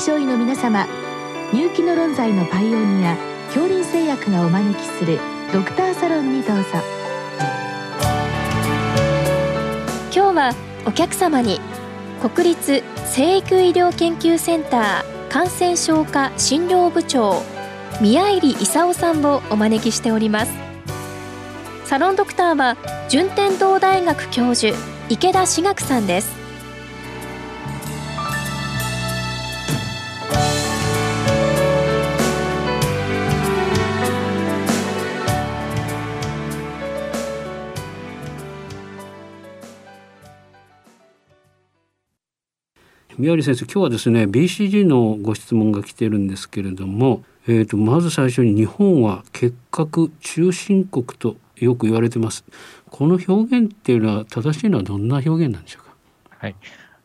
症医の皆様入気の論剤のパイオニア恐林製薬がお招きするドクターサロンにどうぞ。今日はお客様に国立生育医療研究センター感染症科診療部長宮入勲さんをお招きしております。サロンドクターは順天堂大学教授池田志学さんです。宮入先生今日はですね BCG のご質問が来てるんですけれども、えーと、まず最初に日本は結核中心国とよく言われてます。この表現っていうのは正しいのはどんな表現なんでしょうか？はい。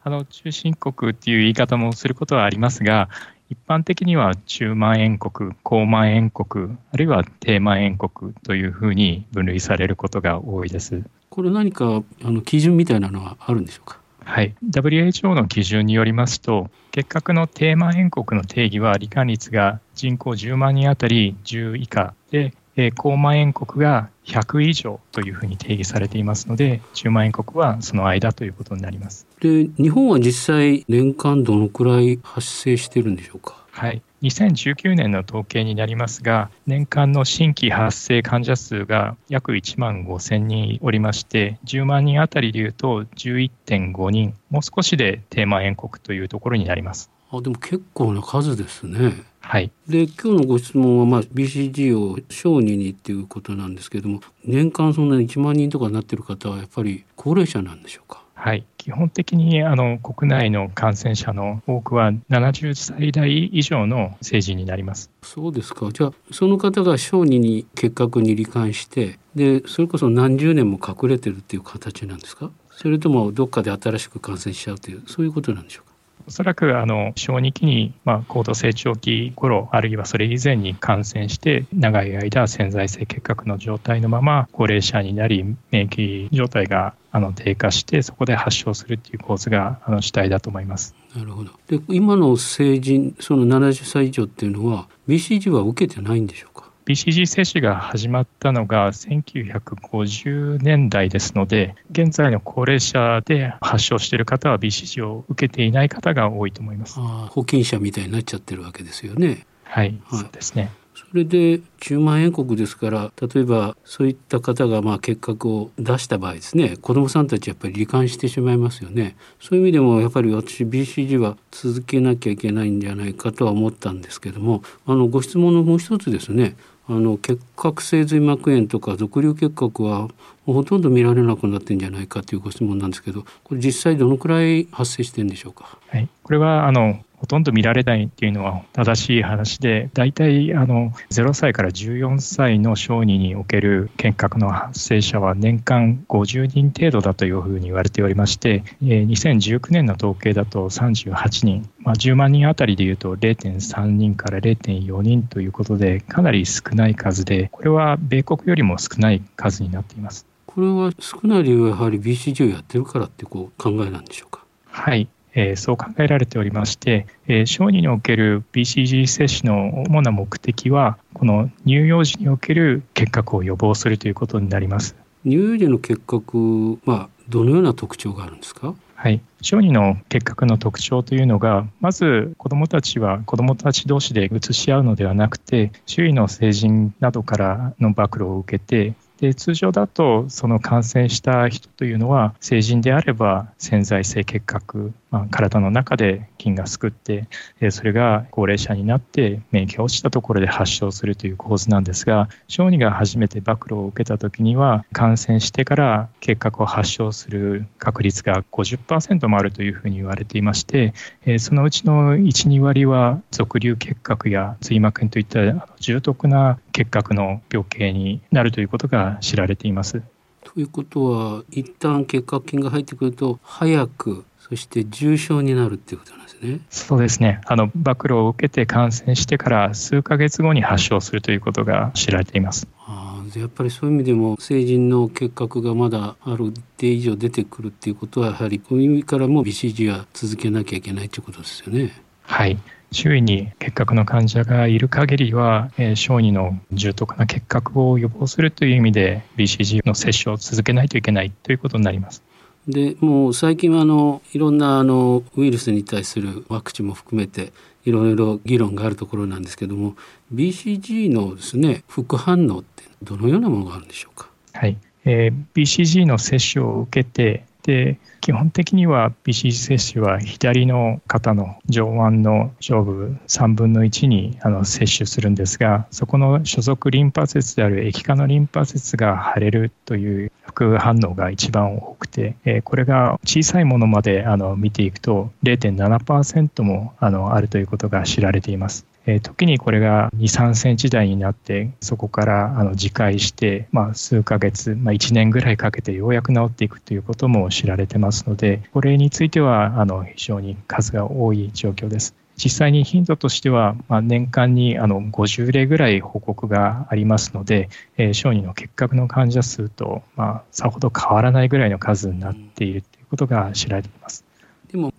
あの中心国っていう言い方もすることはありますが一般的には中万円国、高万円国、あるいは低万円国というふうに分類されることが多いです。これ何かあの基準みたいなのはあるんでしょうか？はい、WHO の基準によりますと、結核の低万円国の定義は、罹患率が人口10万人当たり10以下で、え高万円国が100以上というふうに定義されていますので、10万円国はその間ということになります。で、日本は実際、年間どのくらい発生してるんでしょうか？はい、2019年の統計になりますが、年間の新規発生患者数が約1万5000人おりまして、10万人あたりでいうと11.5人、もう少しで低万円国というところになります。あでも結構な数ですね。はい、で今日のご質問は、まあ、BCG を小児にっていうことなんですけれども年間そんなに1万人とかになってる方はやっぱり高齢者なんでしょうか？はい、基本的にあの国内の感染者の多くは70歳代以上の成人になります。そうですか。じゃあその方が小児に結核に罹患してでそれこそ何十年も隠れてるっていう形なんですか？それともどっかで新しく感染しちゃうというそういうことなんでしょうか？おそらくあの小児期に、まあ、高度成長期頃あるいはそれ以前に感染して長い間潜在性結核の状態のまま高齢者になり免疫状態があの低下してそこで発症するっていう構図があの主体だと思います。なるほど。で今の成人その70歳以上っていうのは BCG は受けてないんでしょうか？BCG 接種が始まったのが1950年代ですので、現在の高齢者で発症している方は BCG を受けていない方が多いと思います。保険者みたいになっちゃってるわけですよね。はい、はい、そうですね。それで10万円国ですから例えばそういった方がまあ結核を出した場合ですね子どもさんたちやっぱり罹患してしまいますよねそういう意味でもやっぱり私 BCG は続けなきゃいけないんじゃないかとは思ったんですけどもあのご質問のもう一つですねあの結核性髄膜炎とか俗瘤結核はほとんど見られなくなってんじゃないかというご質問なんですけどこれ実際どのくらい発生してんでしょうか、はい、これはあのほとんど見られないっていうのは正しい話で、大体あの0歳から14歳の小児における結核の発生者は年間50人程度だというふうに言われておりまして、2019年の統計だと38人、まあ、10万人あたりでいうと0.3人から0.4人ということで、かなり少ない数で、これは米国よりも少ない数になっています。これは少ない理由はやはり BCG をやってるからってこう考えなんでしょうか？はい、えー、そう考えられておりまして、えー、小児における BCG 接種の主な目的は、この乳幼児における結核を予防するということになります。乳幼児の結核はどのような特徴があるんですか？はい、小児の結核の特徴というのが、まず子どもたちは子どもたち同士で移し合うのではなくて、周囲の成人などからの暴露を受けて、で通常だとその感染した人というのは成人であれば潜在性結核、まあ、体の中で菌がすくってえそれが高齢者になって免疫が落ちたところで発症するという構図なんですが小児が初めて暴露を受けた時には感染してから結核を発症する確率が50%もあるというふうに言われていましてえそのうちの12割は俗瘤結核や髄膜炎といった重篤な結核の病形になるということが知られています。ということは一旦結核菌が入ってくると早くそして重症になるっていうことなんですね。そうですね。あの暴露を受けて感染してから数ヶ月後に発症するということが知られています。ああ、やっぱりそういう意味でも成人の結核がまだある一定以上出てくるっていうことはやはりこういう意味からも BCG は続けなきゃいけないということですよね。はい。周囲に結核の患者がいる限りは、えー、小児の重篤な結核を予防するという意味で BCG の接種を続けないといけないということになります。でもう最近はあのいろんなあのウイルスに対するワクチンも含めていろいろ議論があるところなんですけども BCG のですね副反応ってどのようなものがあるんでしょうか？はい、えー、BCG の接種を受けてで基本的には BCG 接種は左の肩の上腕の上部3分の1にあの接種するんですがそこの所属リンパ節である液化のリンパ節が腫れるという副反応が一番多くて、えこれが小さいものまであの見ていくと0.7%もあのあるということが知られています。えー、時にこれが2、3センチ台になって、そこからあの自戒して、まあ、数ヶ月、まあ、1年ぐらいかけてようやく治っていくということも知られてますので、これについてはあの非常に数が多い状況です。実際に頻度としては、まあ、年間にあの50例ぐらい報告がありますので、えー、小児の結核の患者数と、まあ、さほど変わらないぐらいの数になっているということが知られています。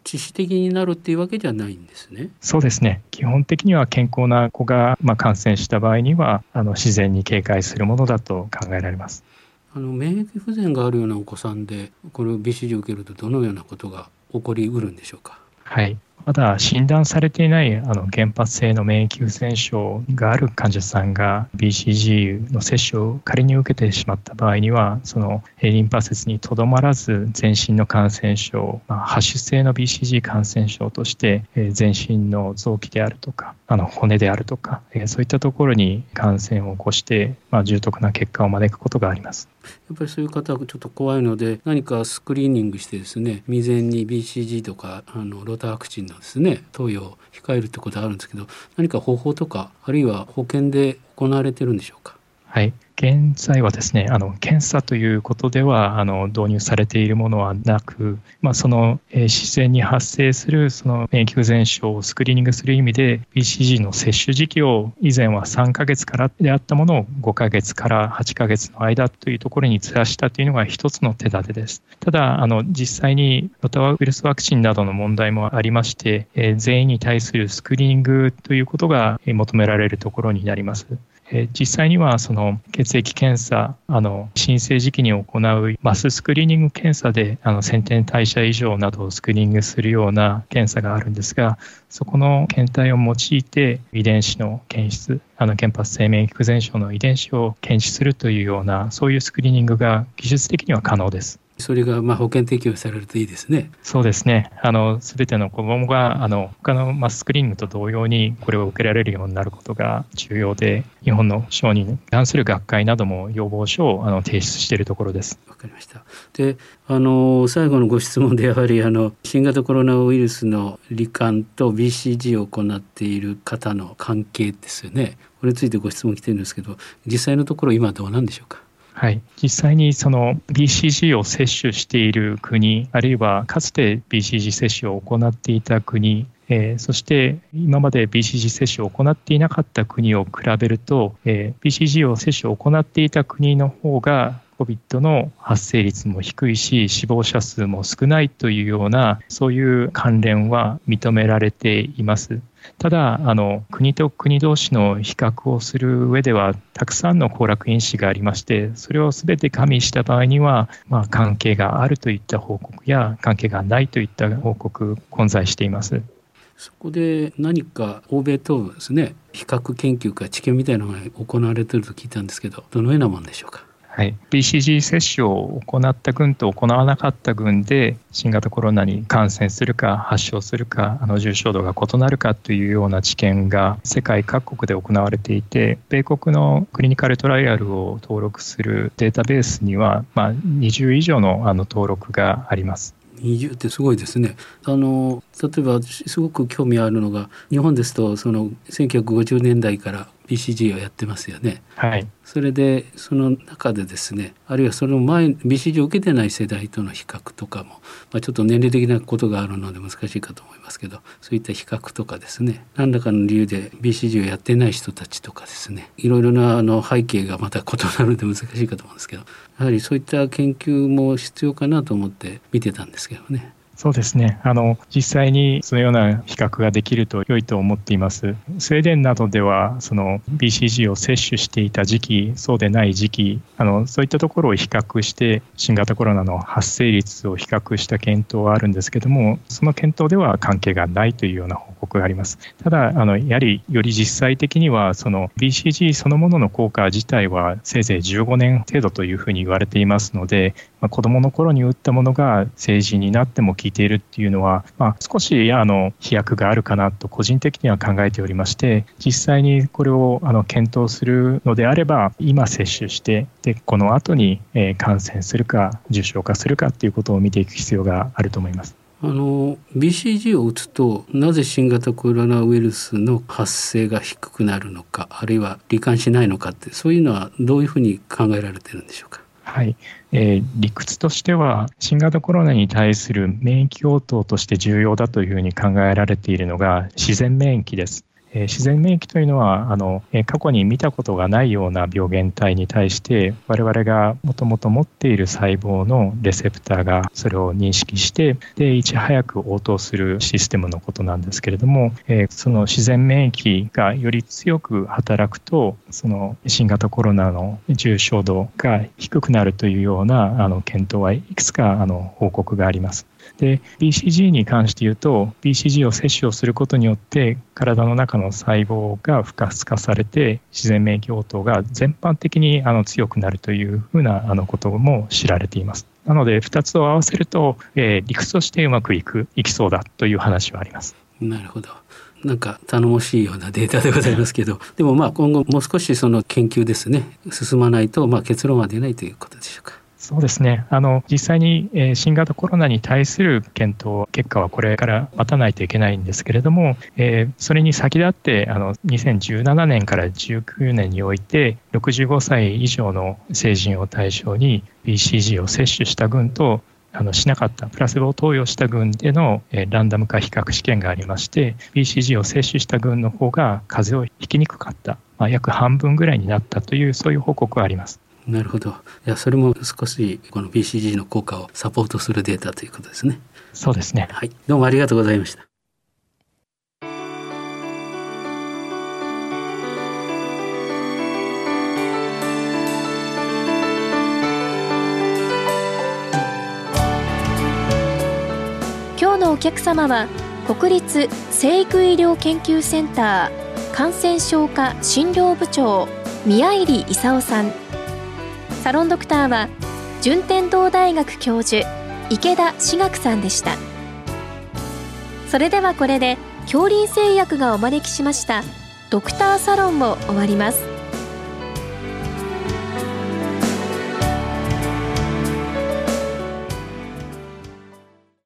致死的になるっていうわけじゃないんですね。そうですね。基本的には健康な子が、まあ、感染した場合にはあの自然に警戒するものだと考えられます。あの免疫不全があるようなお子さんでこれを BCG を受けるとどのようなことが起こりうるんでしょうか？はい。まだ診断されていないあの原発性の免疫不全症がある患者さんが BCG の接種を仮に受けてしまった場合にはそのリンパ節にとどまらず全身の感染症、まあ、ハッシュ性の BCG 感染症として全身の臓器であるとかあの骨であるとかそういったところに感染を起こして、まあ、重篤な結果を招くことがあります。やっぱりそういう方はちょっと怖いので何かスクリーニングしてですね未然に BCG とかあのロタワクチンのですね。投与を控えるってことはあるんですけど何か方法とかあるいは保険で行われてるんでしょうか？はい現在はですね、あの検査ということではあの導入されているものはなく、まあ、その、え、自然に発生するその免疫不全症をスクリーニングする意味で BCG の接種時期を以前は3ヶ月からであったものを5ヶ月から8ヶ月の間というところにずらしたというのが一つの手立てです。ただ、あの実際にロタワウイルスワクチンなどの問題もありまして、え、全員に対するスクリーニングということが求められるところになります。え実際にはその血液検査、あの申請時期に行うマススクリーニング検査であの先天代謝異常などをスクリーニングするような検査があるんですが、そこの検体を用いて遺伝子の検出、あの原発性免疫不全症の遺伝子を検知するというような、そういうスクリーニングが技術的には可能です。それがまあ保険適用されるといいですね。そうですね。あの、すべての子供が、あの、他のマスクリーニングと同様にこれを受けられるようになることが重要で、日本の小児に関する学会なども要望書をあの提出しているところです。わかりました。で、あの、最後のご質問でやはり、あの、新型コロナウイルスの罹患と BCG を行っている方の関係ですよね。これについてご質問来てるんですけど、実際のところ今どうなんでしょうか？はい、実際にその BCG を接種している国、あるいはかつて BCG 接種を行っていた国、えー、そして今まで BCG 接種を行っていなかった国を比べると、えー、BCG を接種を行っていた国の方が COVID の発生率も低いし死亡者数も少ないというようなそういう関連は認められています。ただあの国と国同士の比較をする上ではたくさんの行楽因子がありましてそれを全て加味した場合には、まあ、関係があるといった報告や関係がないといった報告混在しています。そこで何か欧米等ですね比較研究か知見みたいなのが行われてると聞いたんですけどどのようなものでしょうか？はい、BCG 接種を行った群と行わなかった群で新型コロナに感染するか発症するかあの重症度が異なるかというような知見が世界各国で行われていて米国のクリニカルトライアルを登録するデータベースには、まあ、20以上のあの登録があります。20ってすごいですね。あの例えばすごく興味あるのが日本ですとその1950年代から BCG をやってますよね。はい、それでその中でですねあるいはその前 BCG を受けてない世代との比較とかも、まあ、ちょっと年齢的なことがあるので難しいかと思いますけどそういった比較とかですね何らかの理由で BCG をやってない人たちとかですねいろいろなあの背景がまた異なるので難しいかと思うんですけどやはりそういった研究も必要かなと思って見てたんですけどね。そうですね。あの、実際にそのような比較ができると良いと思っています。スウェーデンなどでは、その BCG を接種していた時期、そうでない時期、あの、そういったところを比較して、新型コロナの発生率を比較した検討はあるんですけども、その検討では関係がないというような報告があります。ただ、あの、やはりより実際的には、その BCG そのものの効果自体はせいぜい15年程度というふうに言われていますので、まあ、子供の頃に打ったものが成人になっても効聞いているっていうのは、まあ、少しあの飛躍があるかなと個人的には考えておりまして実際にこれをあの検討するのであれば今接種してでこの後に感染するか重症化するかっていうことを見ていく必要があると思います。あの BCG を打つとなぜ新型コロナウイルスの発生が低くなるのかあるいは罹患しないのかってそういうのはどういうふうに考えられてるんでしょうか？はい、えー、理屈としては新型コロナに対する免疫応答として重要だというふうに考えられているのが自然免疫です。え自然免疫というのはあの、え過去に見たことがないような病原体に対して我々がもともと持っている細胞のレセプターがそれを認識してでいち早く応答するシステムのことなんですけれども、えその自然免疫がより強く働くとその新型コロナの重症度が低くなるというようなあの検討はいくつかあの報告があります。で BCG に関して言うと BCG を摂取をすることによって体の中の細胞が不活化されて自然免疫応答が全般的にあの強くなるというふうなあのことも知られています。なので2つを合わせると、えー、理屈としてうまくいくいきそうだという話はあります。なるほど。なんか頼もしいようなデータでございますけどでもまあ今後もう少しその研究ですね進まないとまあ結論は出ないということでしょうか。そうですね。あの、実際に、新型コロナに対する検討結果はこれから待たないといけないんですけれども、え、それに先立って、あの、2017年から19年において、65歳以上の成人を対象に BCG を接種した群と、あのしなかったプラセボを投与した群での、え、ランダム化比較試験がありまして BCG を接種した群の方が風邪をひきにくかった、まあ、約半分ぐらいになったというそういう報告があります。なるほど。いや、それも少しこの BCG の効果をサポートするデータということですね。そうですね。はい。どうもありがとうございました。今日のお客様は国立生育医療研究センター感染症科診療部長宮入勲さんサロンドクターは順天堂大学教授池田志学さんでした。それではこれで恐林製薬がお招きしましたドクターサロンを終わります。